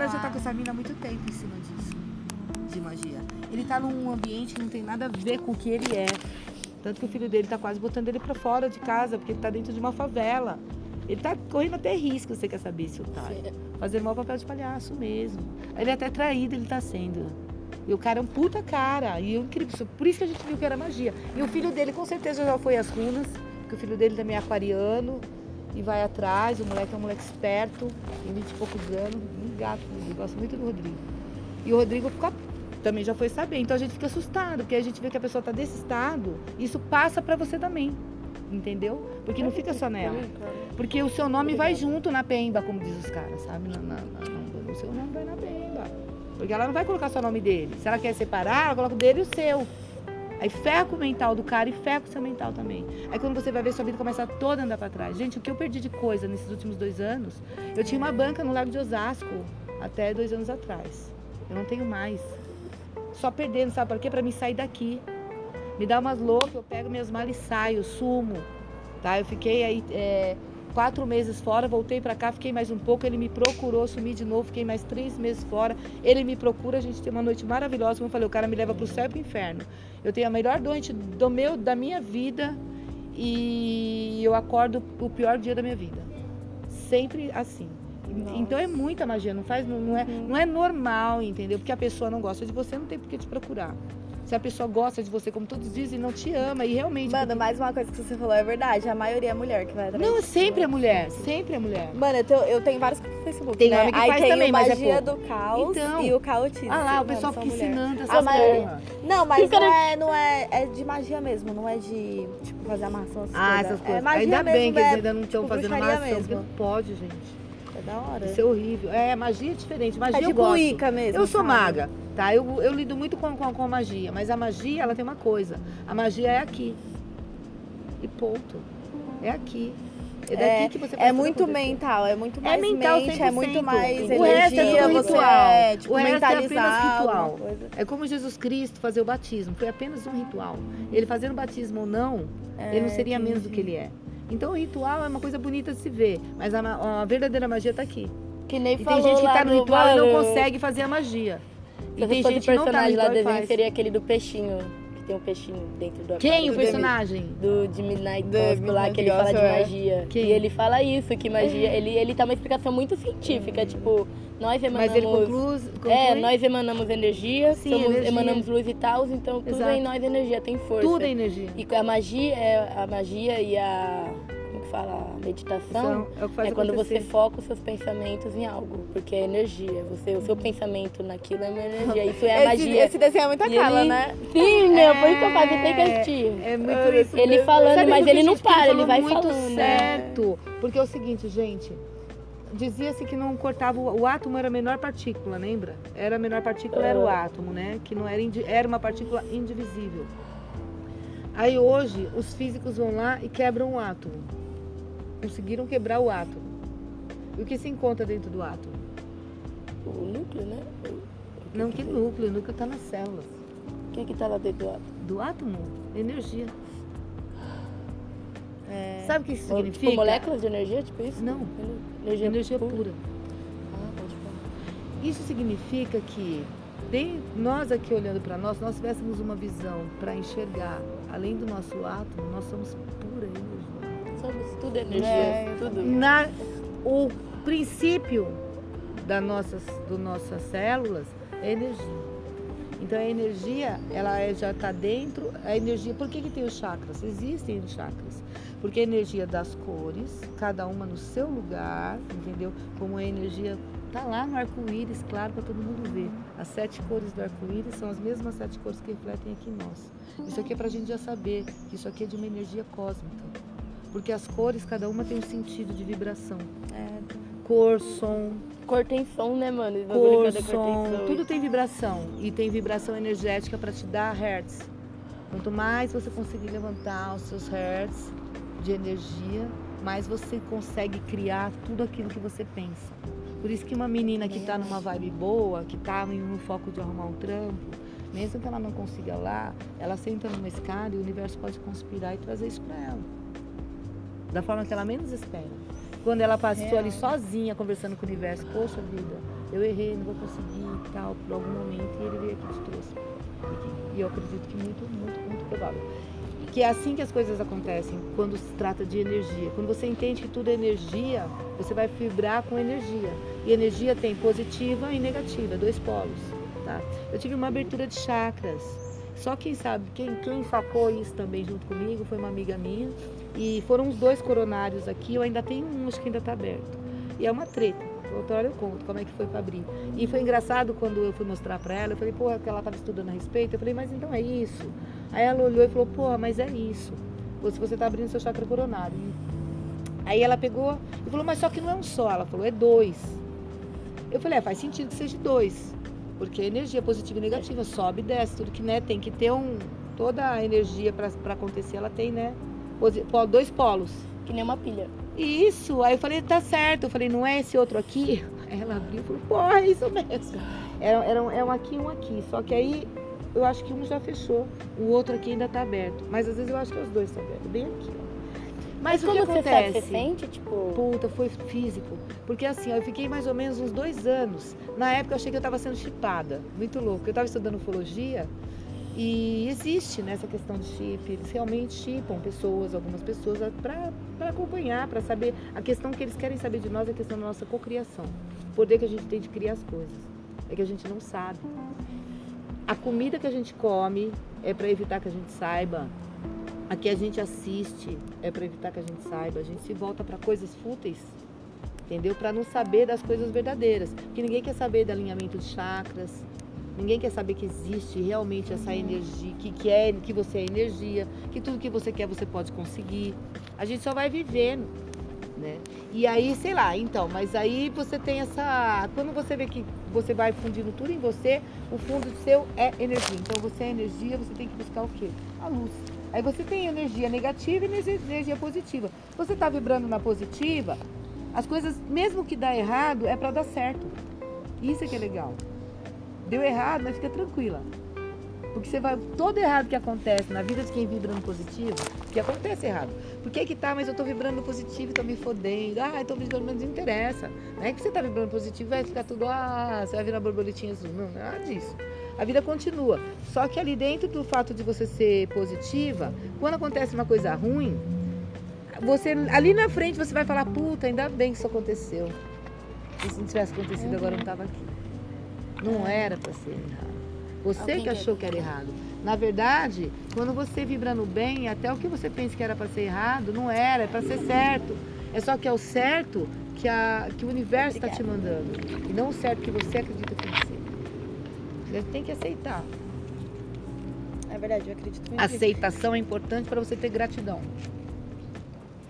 cara já tá com essa mina há muito tempo em cima disso. De magia. Ele tá num ambiente que não tem nada a ver com o que ele é. Tanto que o filho dele tá quase botando ele pra fora de casa, porque ele tá dentro de uma favela. Ele tá correndo até risco, você quer saber se o tá. Fazendo mau papel de palhaço mesmo. Ele é até traído, ele tá sendo. E o cara é um puta cara. E eu incrível. Por isso que a gente viu que era magia. E o filho dele com certeza já foi às runas, porque o filho dele também é aquariano e vai atrás. O moleque é um moleque esperto, tem 20 e poucos anos, um gato. Ele gosta muito do Rodrigo. E o Rodrigo fica, também já foi saber. Então a gente fica assustado, porque a gente vê que a pessoa tá desse estado, isso passa para você também. Entendeu? Porque não fica só nela. Porque o seu nome vai junto na pemba, como diz os caras, sabe? Na, na, na, o seu nome vai na pemba. Porque ela não vai colocar só o nome dele. Se ela quer separar, ela coloca o dele e o seu. Aí ferra o mental do cara e ferra o seu mental também. Aí quando você vai ver, sua vida começa toda a andar para trás. Gente, o que eu perdi de coisa nesses últimos dois anos, eu tinha uma banca no Lago de Osasco até dois anos atrás. Eu não tenho mais. Só perdendo, sabe por quê? Para me sair daqui. Me dá umas loucas, eu pego minhas malas e saio, sumo. Tá? Eu fiquei aí é, quatro meses fora, voltei para cá, fiquei mais um pouco, ele me procurou, sumi de novo, fiquei mais três meses fora. Ele me procura, a gente tem uma noite maravilhosa, como eu falei, o cara me leva para o céu e para o inferno. Eu tenho a melhor noite do meu, da minha vida e eu acordo o pior dia da minha vida. Sempre assim. Nossa. Então é muita magia, não faz, não, não, é, não é normal, entendeu? Porque a pessoa não gosta de você, não tem por que te procurar. Se a pessoa gosta de você, como todos dizem, não te ama e realmente. Mano, porque... mais uma coisa que você falou é verdade. A maioria é mulher que vai atrás. Não, sempre é mulher. Sempre é mulher. Mano, eu, tenho, eu tenho vários no Facebook. Tem né? homem que Aí faz tem também, mas magia é do caos então, e o caotismo. Ah lá, o pessoal fica ensinando essas coisas. Não, mas não é, não é, é de magia mesmo, não é de tipo, fazer amarração. Essas ah, coisas. essas coisas. É magia Ainda mesmo, bem que é, eles ainda não estão tipo, fazendo amarração. Mesmo. Não pode, gente. É da hora. Isso é horrível. É, magia é diferente. Magia é tipo eu gosto. Ica mesmo. Eu sou sabe? maga, tá? Eu, eu lido muito com, com, com a magia, mas a magia, ela tem uma coisa. A magia é aqui. E ponto. É aqui. É daqui É, que você é muito acontecer. mental, é muito É mais mental mente, é muito 100%. mais O resto é energia, tudo você ritual. é, tipo, O resto é apenas mentalizar ritual. alguma coisa. É como Jesus Cristo fazer o batismo. Foi apenas um ritual. Ele fazendo o batismo ou não, É, ele não seria menos do entendi. que ele é. Então o ritual é uma coisa bonita de se ver, mas a, a verdadeira magia está aqui. Que nem E falou tem gente que lá tá no ritual e não consegue fazer a magia. E Se tem fosse gente que não tá no personagem lá ritual do e faz. seria aquele do peixinho, tem um peixinho dentro do Quem o do personagem? do de Midnight Do Gospel lá, que ele fala de é. magia. Quem? E ele fala isso, que magia, ele, ele tá uma explicação muito científica, tipo, nós emanamos... Mas ele conclui, conclui É, nós emanamos energia, Sim, somos, energia. emanamos luz e tal, então tudo Exato. em nós é energia, tem força. tudo é energia. E a magia é a magia e a fala, meditação é o que faz é quando você foca os seus pensamentos em algo, porque é energia. Você, o seu pensamento naquilo é uma energia. Isso é a esse, magia. esse desenho é muita cara, ele- né? Sim, meu, por isso que eu faço, tem que É, assistir. É muito isso. Ele mesmo. falando, Sabe mas ele não para, ele vai muito falando, né? certo. Porque é o seguinte, gente. Dizia-se que não cortava o, átomo era a menor partícula, lembra? Era a menor partícula era o átomo, né? Que não era indi- era uma partícula indivisível. Aí hoje os físicos vão lá e quebram o átomo. Conseguiram quebrar o átomo. E o que se encontra dentro do átomo? O núcleo, né? Não que núcleo, o núcleo está nas células. O que que tá lá dentro do átomo? Do átomo, energia. É. Sabe o que isso Tipo, significa? moléculas de energia, tipo isso? Não. Energia, Energia pura. Ah, pode falar. Isso significa que de- nós aqui olhando para nós, nós tivéssemos uma visão para enxergar além do nosso átomo, nós somos tudo energia, É, tudo. Na, o princípio das nossas, do nossas células é energia. Então a energia, ela é- já está dentro, a energia, por que, que tem os chakras? Existem os chakras. Porque a energia das cores, cada uma no seu lugar, entendeu? Como a energia tá lá no arco-íris, claro, para todo mundo ver. As sete cores do arco-íris são as mesmas sete cores que refletem aqui em nós. Isso aqui é para a gente já saber que isso aqui é de uma energia cósmica. Porque as cores, cada uma tem um sentido de vibração. É. Cor, som, Cor tem som, né, mano? Cor, cada cor som, tem som. tudo tem vibração. E tem vibração energética para te dar hertz. Quanto mais você conseguir levantar os seus hertz de energia, mais você consegue criar tudo aquilo que você pensa. Por isso que uma menina que está numa vibe boa, que está no foco de arrumar um trampo, mesmo que ela não consiga lá, ela senta numa escada e o universo pode conspirar e trazer isso para ela. Da forma que ela menos espera. Quando ela passou ali sozinha, conversando com o universo, poxa vida, eu errei, não vou conseguir e tal, por algum momento, e ele veio aqui e te trouxe. E- E eu acredito que muito, muito, muito provável. Que é assim que as coisas acontecem, quando se trata de energia. Quando você entende que tudo é energia, você vai vibrar com energia. E energia tem positiva e negativa, dois polos. Tá? Eu tive uma abertura de chakras. Só quem sabe, quem, quem sacou isso também junto comigo foi uma amiga minha. E foram os dois coronários aqui, eu ainda tenho um, acho que ainda está aberto. E é uma treta. Outra hora eu conto como é que foi para abrir. E foi engraçado quando eu fui mostrar para ela, eu falei, porra, que ela estava estudando a respeito. Eu falei, mas então é isso. Aí ela olhou e falou, porra, mas é isso. Você, você tá abrindo seu chakra coronário. Aí ela pegou e falou, mas só que não é um só. Ela falou, é dois. Eu falei, é, faz sentido que seja dois. Porque a energia positiva e negativa sobe e desce. Tudo que né, tem que ter um. Toda a energia para acontecer, ela tem, né? Dois polos. Que nem uma pilha. Isso, aí eu falei, tá certo. Eu falei, não é esse outro aqui? Aí ela abriu e falou, porra, é isso mesmo. Era, era um, é um aqui e um aqui. Só que aí eu acho que um já fechou, o outro aqui ainda tá aberto. Mas às vezes eu acho que os dois estão abertos, bem aqui, ó. Mas, o que como você acontece? você sente, tipo... Puta, foi físico. Porque assim, eu fiquei mais ou menos uns dois anos. Na época eu achei que eu tava sendo chipada. Muito louco. Eu tava estudando ufologia e existe né, essa questão de chip. Eles realmente chipam pessoas, algumas pessoas, para acompanhar, para saber. A questão que eles querem saber de nós é a questão da nossa cocriação. O poder que a gente tem de criar as coisas. É que a gente não sabe. A comida que a gente come é para evitar que a gente saiba. A que a gente assiste é para evitar que a gente saiba. A gente se volta para coisas fúteis, entendeu? Para não saber das coisas verdadeiras. Porque ninguém quer saber do alinhamento de chakras. Ninguém quer saber que existe realmente essa energia, que, que, é, que você é energia, que tudo que você quer você pode conseguir. A gente só vai vivendo, né? E aí, sei lá, então, mas aí você tem essa. Quando você vê que você vai fundindo tudo em você, o fundo seu é energia. Então você é energia, você tem que buscar o quê? A luz. Aí você tem energia negativa e energia, positiva. Você está vibrando na positiva, as coisas, mesmo que dá errado, é para dar certo. Isso é que é legal. Deu errado, mas fica tranquila. Porque você vai. Todo errado que acontece na vida de quem vibra no positivo, que acontece errado. Por que que tá, mas eu tô vibrando positivo e tô me fodendo? Ah, eu tô vibrando, mas não interessa. Não é que você tá vibrando positivo vai ficar tudo, ah, você vai virar borboletinha azul. Não, nada disso. A vida continua. Só que ali dentro do fato de você ser positiva, quando acontece uma coisa ruim, você ali na frente você vai falar, puta, ainda bem que isso aconteceu. E se não tivesse acontecido, agora eu não tava aqui. Não era para ser errado. Você que achou que era errado. Na verdade, quando você vibra no bem, até o que você pensa que era para ser errado, não era, é para ser certo. É só que é o certo que, a, que o universo está te mandando. E não o certo que você acredita que. Você tem que aceitar. É verdade, eu acredito muito. Aceitação é importante para você ter gratidão.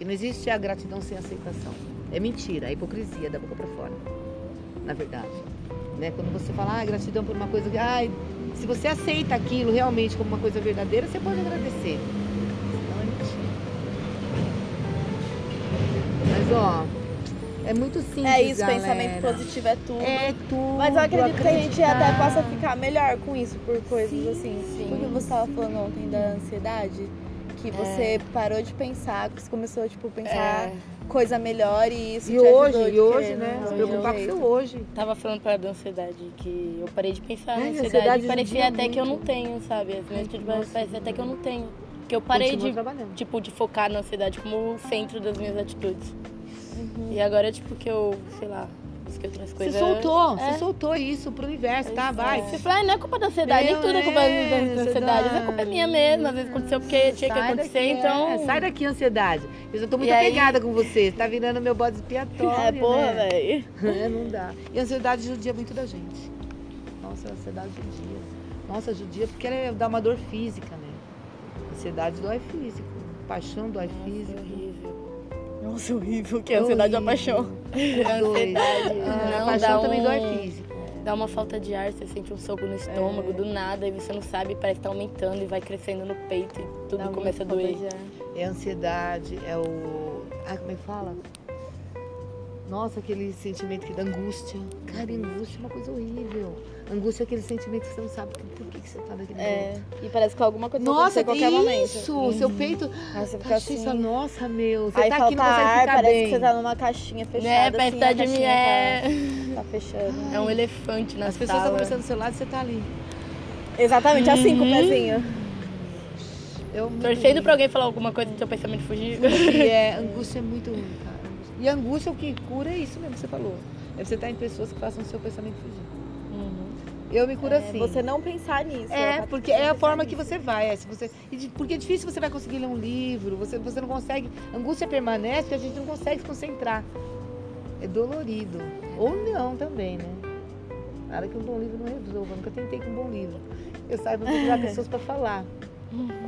E não existe a gratidão sem aceitação. É mentira, é hipocrisia da boca para fora. Na verdade. Né? Quando você fala, ah, gratidão por uma coisa ai, se você aceita aquilo realmente como uma coisa verdadeira, você pode agradecer. Senão é mentira. Mas ó, é muito simples. É isso, galera. pensamento positivo é tudo. É tudo. Mas eu acredito que a gente até acreditar. possa ficar melhor com isso, por coisas Sim, assim. sim. Porque você estava falando ontem da ansiedade, que você parou de pensar, que você começou, tipo, pensar É, coisa melhor e isso E ajudou hoje, e hoje, querer, né? Se preocupar com o seu hoje. tava falando para da ansiedade, que eu parei de pensar na ansiedade, ansiedade parecia judia até que eu não muito. tenho, sabe? As minhas tipo, Nossa. parece até que eu não tenho. Porque eu parei Continua de, tipo, de focar na ansiedade como o centro das minhas atitudes. Uhum. E agora, tipo, que eu, sei lá, busquei outras Você coisas. soltou, É. você soltou isso pro universo, tá? Vai. Você fala, ah, não é culpa da ansiedade, nem tudo é culpa é, da- da ansiedade. Às vezes é culpa minha mesmo, às vezes aconteceu porque tinha que acontecer, daqui, então. é, sai daqui, ansiedade. Eu já tô muito E aí- apegada com você. Você tá virando meu bode expiatório. É, porra, né? velho. É, não dá. E a ansiedade judia muito da gente. Nossa, a ansiedade judia. Nossa, judia porque ela é- dá uma dor física, né? Ansiedade dói físico. Paixão dói Nossa, físico. horrível. Nossa, horrível, que é ansiedade ou a paixão. Os dois. Ansiedade, Ah, não, a paixão dá também um- dói físico. Dá uma falta de ar, você sente um soco no estômago É. do nada e você não sabe, parece que tá aumentando e vai crescendo no peito e tudo Dá começa a doer. É a ansiedade, é o. Ah, como é que fala? Nossa, aquele sentimento que dá angústia. Cara, angústia é uma coisa horrível. Angústia é aquele sentimento que você não sabe por que, que você tá daquele É, e parece que alguma coisa vai Nossa, acontecer a qualquer momento. isso! Seu peito Aí você fica tá assim. nossa, meu. Você Aí tá aqui, não consegue ar, ficar parece bem. que você tá numa caixinha fechada. Né, assim, parece a que tá de mim. É... Tá, tá fechando. é um elefante na As pessoas estão conversando do seu lado e você tá ali. Exatamente, assim com o Uhum. pezinho. Eu, Torcendo pra alguém falar alguma coisa do seu pensamento fugir. É, angústia é muito ruim, cara. E angústia, o que cura é isso mesmo que você falou. É você estar em pessoas que façam o seu pensamento fugir. Uhum. Eu me curo É, assim. Você não pensar nisso. É, tá porque é a forma que nisso. você vai. É, se você, porque é difícil você vai conseguir ler um livro, você, você não consegue. Angústia permanece porque a gente não consegue se concentrar. É dolorido. Ou não também, né? Nada que um bom livro não resolva. Eu nunca tentei com um bom livro. Eu saio pra procurar pessoas pra falar.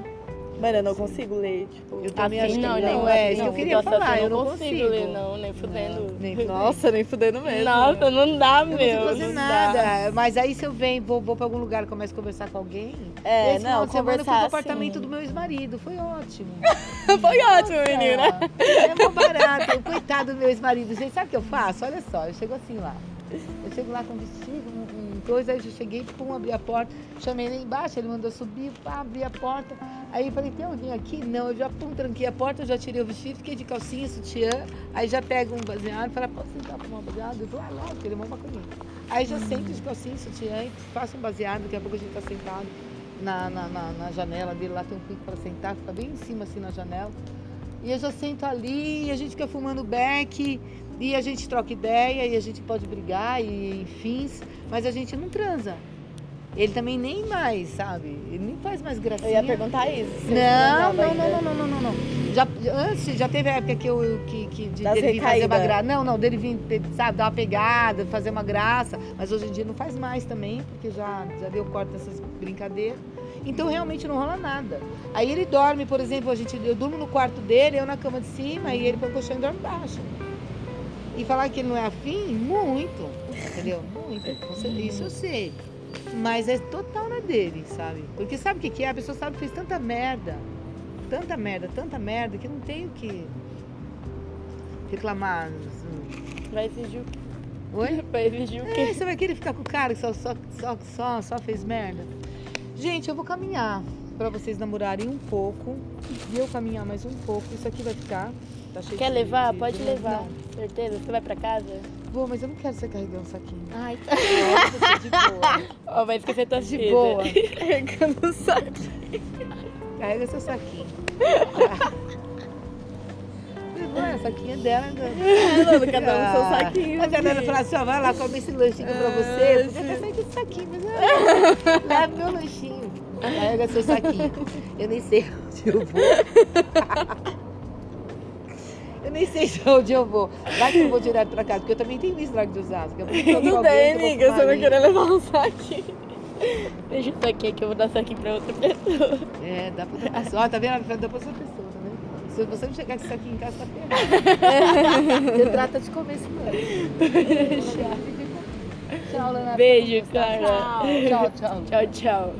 Mano, eu não consigo ler, tipo. Eu também acho Assim, que não, não, é assim, isso que eu não. queria Nossa, falar. eu não consigo consigo. ler, não, nem fudendo. Não, nem. Nossa, nem fudendo mesmo. Nossa, não dá, Eu não consigo fazer não nada. dá. Mas aí se eu venho, vou, vou pra algum lugar e começo a conversar com alguém. É, esse final não, de semana eu fui pro conversar apartamento assim. do meu ex-marido. Foi ótimo. Foi ótimo, menina. É mó barato. Coitado do meu ex-marido. Gente, sabe o que eu faço? Olha só, eu chego assim lá. Eu chego lá com vestido, um, um coisa, aí eu cheguei, pum, abri a porta, chamei ele embaixo, ele mandou subir, pá, abri a porta. Aí eu falei, tem alguém aqui? Não, eu já pum, tranquei a porta, já tirei o vestido, fiquei de calcinha, sutiã, aí já pego um baseado, fala, posso sentar fumar um baseado? Eu falei, ah, porque ele é uma maconhinha. Aí já sento de calcinha, sutiã, faço um baseado, daqui a pouco a gente tá sentado na, na, na, na janela dele, lá tem um pico para sentar, fica bem em cima assim na janela. E eu já sento ali, e a gente fica fumando beck, e a gente troca ideia, e a gente pode brigar, e enfim, mas a gente não transa. Ele também nem mais, sabe? Ele nem faz mais Eu gracinha. ia perguntar isso. Não, não, não, não, não, não, não. Já, antes, já teve a época que eu que, que de, dele vir fazer uma graça. Não, não, dele vir, sabe, dar uma pegada, fazer uma graça. Mas hoje em dia não faz mais também, porque já, já deu corte nessas brincadeiras. Então realmente não rola nada. Aí ele dorme, por exemplo, a gente, eu durmo no quarto dele, eu na cama de cima, e ele põe o colchão e dorme embaixo. E falar que ele não é afim, muito. Entendeu? Muito. Isso eu sei. Mas é total na dele, sabe? Porque sabe o que, que é? A pessoa sabe que fez tanta merda. Tanta merda, tanta merda, que não tem o que reclamar. assim. Vai exigir o quê? Oi? Vai exigir o É, quê? você vai querer ficar com o cara que só, só, só, só, só fez merda? Gente, eu vou caminhar pra vocês namorarem um pouco. E eu caminhar mais um pouco. Isso aqui vai ficar. Tá Quer levar? de- Pode de- levar. Não. Certeza? Você vai pra casa? Vou, mas eu não quero você carregando um saquinho. Ai, Eu quero você de boa. Ó, vai esquecer tua De boa. Carregando o saco. Carrega seu saquinho. Levou, é, o saquinho é dela. Mano, cada um seu Ah, saquinho. Mas a Dana falou assim, ó, vai lá, come esse lanchinho pra você. Eu podia ter saído esse saquinho, mas ah, leva meu lanchinho. Carrega seu saquinho. Eu nem sei onde eu vou. Eu nem sei onde eu vou. Lá que eu vou direto pra casa, porque eu também tenho isso lá de Osasco. Tudo bem, amiga. Você vai ali. querer levar um saquinho. Deixa isso aqui que eu vou dar isso aqui pra outra pessoa. É, dá pra outra pessoa. Ó, tá vendo? Dá pra outra pessoa, tá vendo? Se você não chegar com isso aqui em casa, tá ferrado. Você trata de comer esse lanche. Tchau, Lana. Beijo, cara. Tchau, tchau. Tchau, tchau.